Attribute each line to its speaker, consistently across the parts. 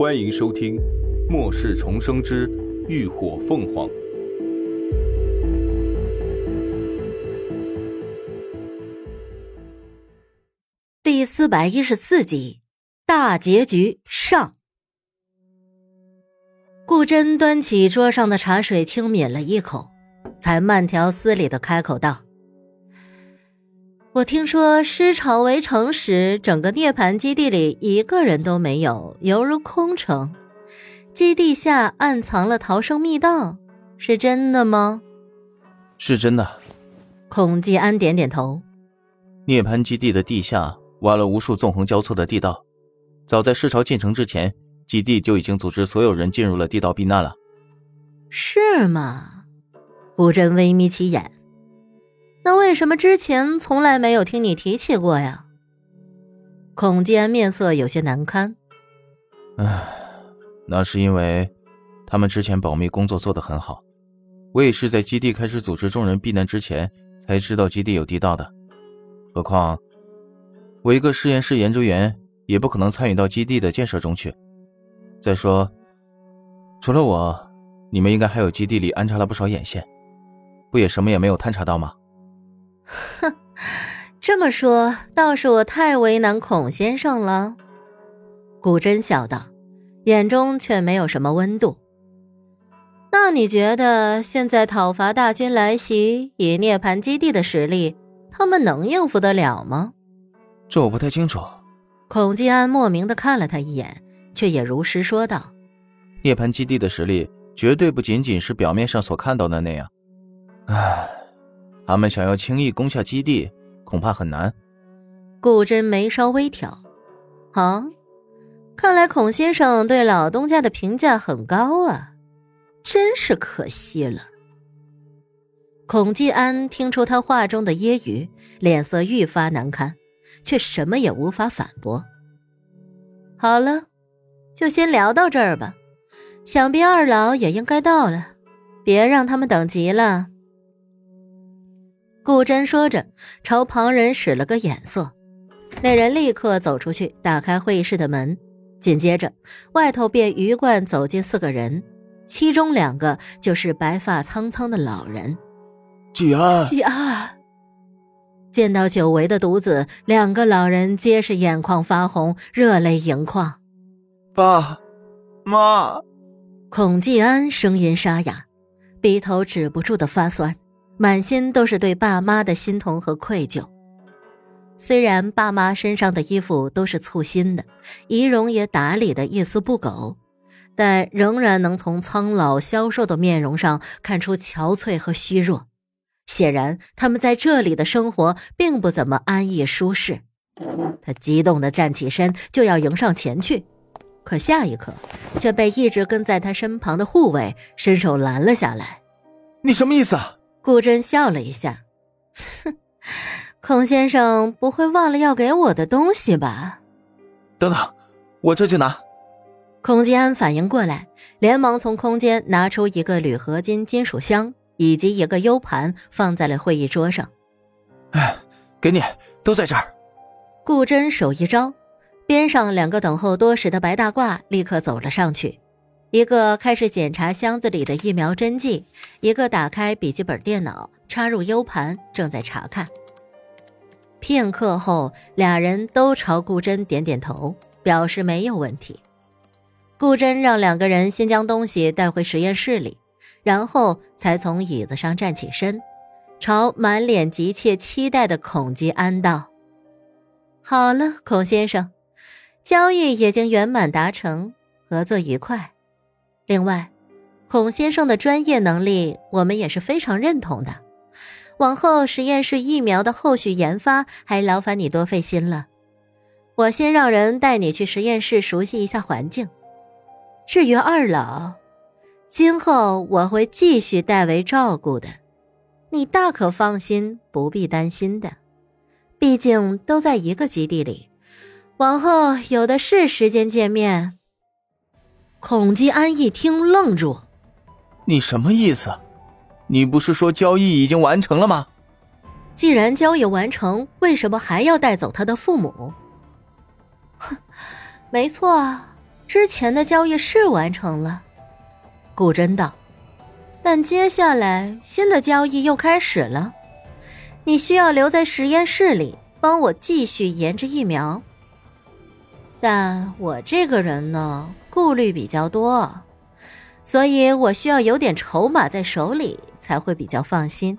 Speaker 1: 欢迎收听《末世重生之浴火凤凰》
Speaker 2: 第四百一十四集大结局上。顾真端起桌上的茶水，轻抿了一口，才慢条斯理的开口道。我听说尸潮围城时，整个涅槃基地里一个人都没有，犹如空城。基地下暗藏了逃生密道，是真的吗？
Speaker 3: 是真的。
Speaker 2: 孔继安点点头。
Speaker 3: 涅槃基地的地下挖了无数纵横交错的地道，早在尸潮进城之前，基地就已经组织所有人进入了地道避难了。
Speaker 2: 是吗？古真微眯起眼。为什么之前从来没有听你提起过呀？孔坚面色有些难堪。
Speaker 3: 唉，那是因为他们之前保密工作做得很好，我也是在基地开始组织众人避难之前才知道基地有地道的。何况我一个实验室研究员也不可能参与到基地的建设中去。再说，除了我，你们应该还有基地里安插了不少眼线，不也什么也没有探查到吗？
Speaker 2: 哼，这么说倒是我太为难孔先生了。古真笑道，眼中却没有什么温度。那你觉得现在讨伐大军来袭，以涅槃基地的实力，他们能应付得了吗？
Speaker 3: 这我不太清楚。
Speaker 2: 孔继安莫名的看了他一眼，却也如实说道：“
Speaker 3: 涅槃基地的实力绝对不仅仅是表面上所看到的那样。”唉。他们想要轻易攻下基地，恐怕很难。
Speaker 2: 顾真眉梢微挑，啊，看来孔先生对老东家的评价很高啊，真是可惜了。孔继安听出他话中的揶揄，脸色愈发难堪，却什么也无法反驳。好了，就先聊到这儿吧。想必二老也应该到了，别让他们等急了。顾真说着，朝旁人使了个眼色，那人立刻走出去，打开会议室的门。紧接着，外头便鱼贯走进四个人，其中两个就是白发苍苍的老人。
Speaker 3: 季安，
Speaker 2: 季安。见到久违的独子，两个老人皆是眼眶发红，热泪盈眶。
Speaker 3: 爸，妈。
Speaker 2: 孔季安声音沙哑，鼻头止不住的发酸。满心都是对爸妈的心疼和愧疚。虽然爸妈身上的衣服都是簇新的，仪容也打理的一丝不苟，但仍然能从苍老消瘦的面容上看出憔悴和虚弱。显然，他们在这里的生活并不怎么安逸舒适。他激动地站起身，就要迎上前去，可下一刻却被一直跟在他身旁的护卫伸手拦了下来。
Speaker 3: “你什么意思啊？”
Speaker 2: 顾真笑了一下，哼，孔先生不会忘了要给我的东西吧？
Speaker 3: 等等，我这就拿。
Speaker 2: 孔吉安反应过来，连忙从空间拿出一个铝合金金属箱以及一个 U 盘，放在了会议桌上。
Speaker 3: 哎，给你，都在这儿。
Speaker 2: 顾真手一招，边上两个等候多时的白大褂立刻走了上去。一个开始检查箱子里的疫苗针剂，一个打开笔记本电脑，插入 U 盘，正在查看。片刻后，俩人都朝顾真点点头，表示没有问题。顾真让两个人先将东西带回实验室里，然后才从椅子上站起身，朝满脸急切期待的孔吉安道：“好了，孔先生，交易已经圆满达成，合作愉快。”另外，孔先生的专业能力我们也是非常认同的。往后实验室疫苗的后续研发，还劳烦你多费心了。我先让人带你去实验室熟悉一下环境。至于二老，今后我会继续代为照顾的，你大可放心，不必担心的。毕竟都在一个基地里，往后有的是时间见面。孔继安一听，愣住：“
Speaker 3: 你什么意思？你不是说交易已经完成了吗？
Speaker 2: 既然交易完成，为什么还要带走他的父母？”“哼，没错啊，之前的交易是完成了，顾真道。但接下来新的交易又开始了，你需要留在实验室里帮我继续研制疫苗。但我这个人呢，顾虑比较多，所以我需要有点筹码在手里才会比较放心。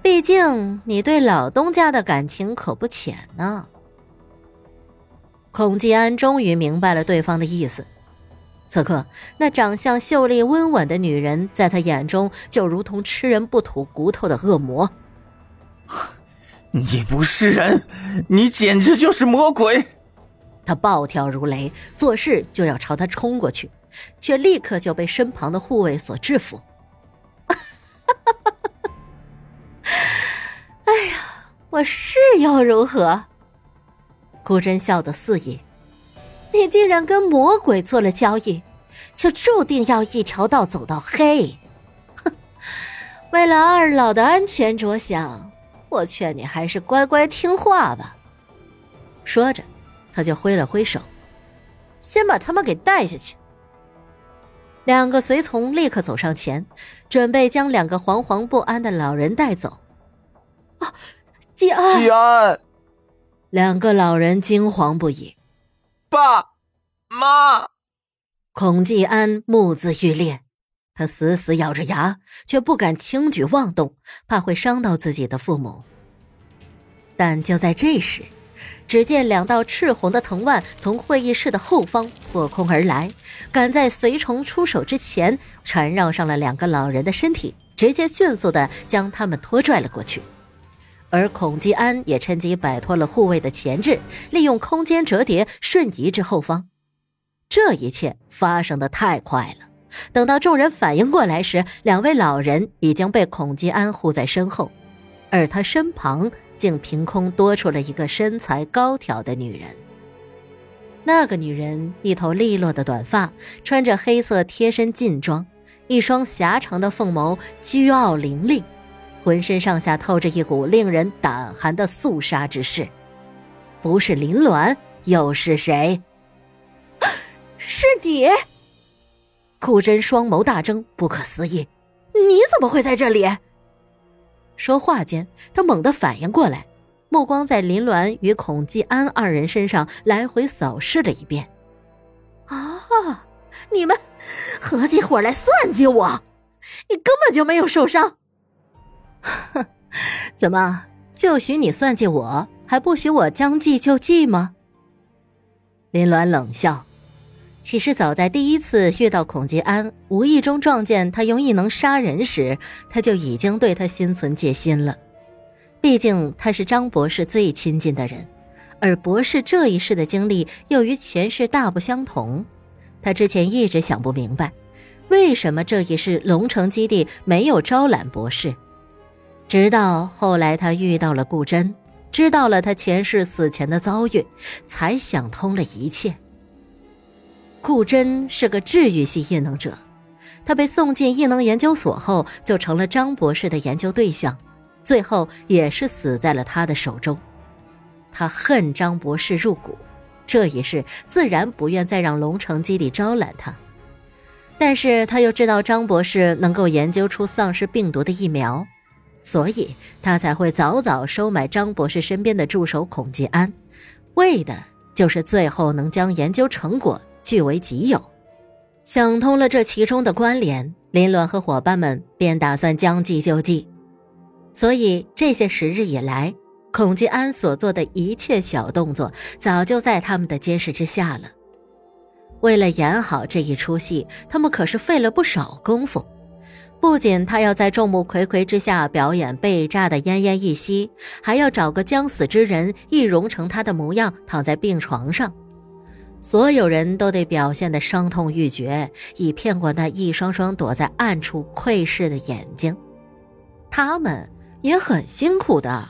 Speaker 2: 毕竟你对老东家的感情可不浅呢。孔继安终于明白了对方的意思。此刻，那长相秀丽温婉的女人，在他眼中就如同吃人不吐骨头的恶魔。
Speaker 3: 你不是人，你简直就是魔鬼！
Speaker 2: 他暴跳如雷，做事就要朝他冲过去，却立刻就被身旁的护卫所制服。哈哈哈哈哈哎呀，我是又如何？顾真笑得肆意。你竟然跟魔鬼做了交易，就注定要一条道走到黑。哼！为了二老的安全着想，我劝你还是乖乖听话吧。说着，他就挥了挥手，先把他们给带下去。两个随从立刻走上前，准备将两个惶惶不安的老人带走。啊！季安，
Speaker 3: 季安！
Speaker 2: 两个老人惊惶不已。
Speaker 3: 爸妈，
Speaker 2: 孔季安目眦欲裂，他死死咬着牙，却不敢轻举妄动，怕会伤到自己的父母。但就在这时，只见两道赤红的藤蔓从会议室的后方破空而来，赶在随从出手之前，缠绕上了两个老人的身体，直接迅速的将他们拖拽了过去。而孔吉安也趁机摆脱了护卫的钳制，利用空间折叠瞬移至后方。这一切发生的太快了，等到众人反应过来时，两位老人已经被孔吉安护在身后，而他身旁竟凭空多出了一个身材高挑的女人。那个女人一头利落的短发，穿着黑色贴身劲装，一双狭长的凤眸倨傲凌厉。浑身上下透着一股令人胆寒的肃杀之势，不是林鸾又是谁？是你！顾真双眸大睁，不可思议：“你怎么会在这里？”说话间，他猛地反应过来，目光在林鸾与孔继安二人身上来回扫视了一遍。“啊，你们合起伙来算计我！你根本就没有受伤。”哼，怎么就许你算计我，还不许我将计就计吗？林鸾冷笑。其实早在第一次遇到孔吉安，无意中撞见他用异能杀人时，他就已经对他心存戒心了。毕竟他是张博士最亲近的人，而博士这一世的经历又与前世大不相同。他之前一直想不明白，为什么这一世龙城基地没有招揽博士。直到后来，他遇到了顾真，知道了他前世死前的遭遇，才想通了一切。顾真是个治愈系异能者，他被送进异能研究所后，就成了张博士的研究对象，最后也是死在了他的手中。他恨张博士入骨，这一世自然不愿再让龙城基地招揽他。但是他又知道张博士能够研究出丧尸病毒的疫苗。所以他才会早早收买张博士身边的助手孔吉安，为的就是最后能将研究成果据为己有。想通了这其中的关联，林鸾和伙伴们便打算将计就计。所以这些时日以来，孔继安所做的一切小动作，早就在他们的监视之下了。为了演好这一出戏，他们可是费了不少功夫。不仅他要在众目睽睽之下表演被炸的奄奄一息，还要找个将死之人易容成他的模样躺在病床上，所有人都得表现的伤痛欲绝，以骗过那一双双躲在暗处窥视的眼睛。他们也很辛苦的。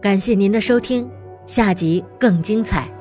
Speaker 2: 感谢您的收听，下集更精彩。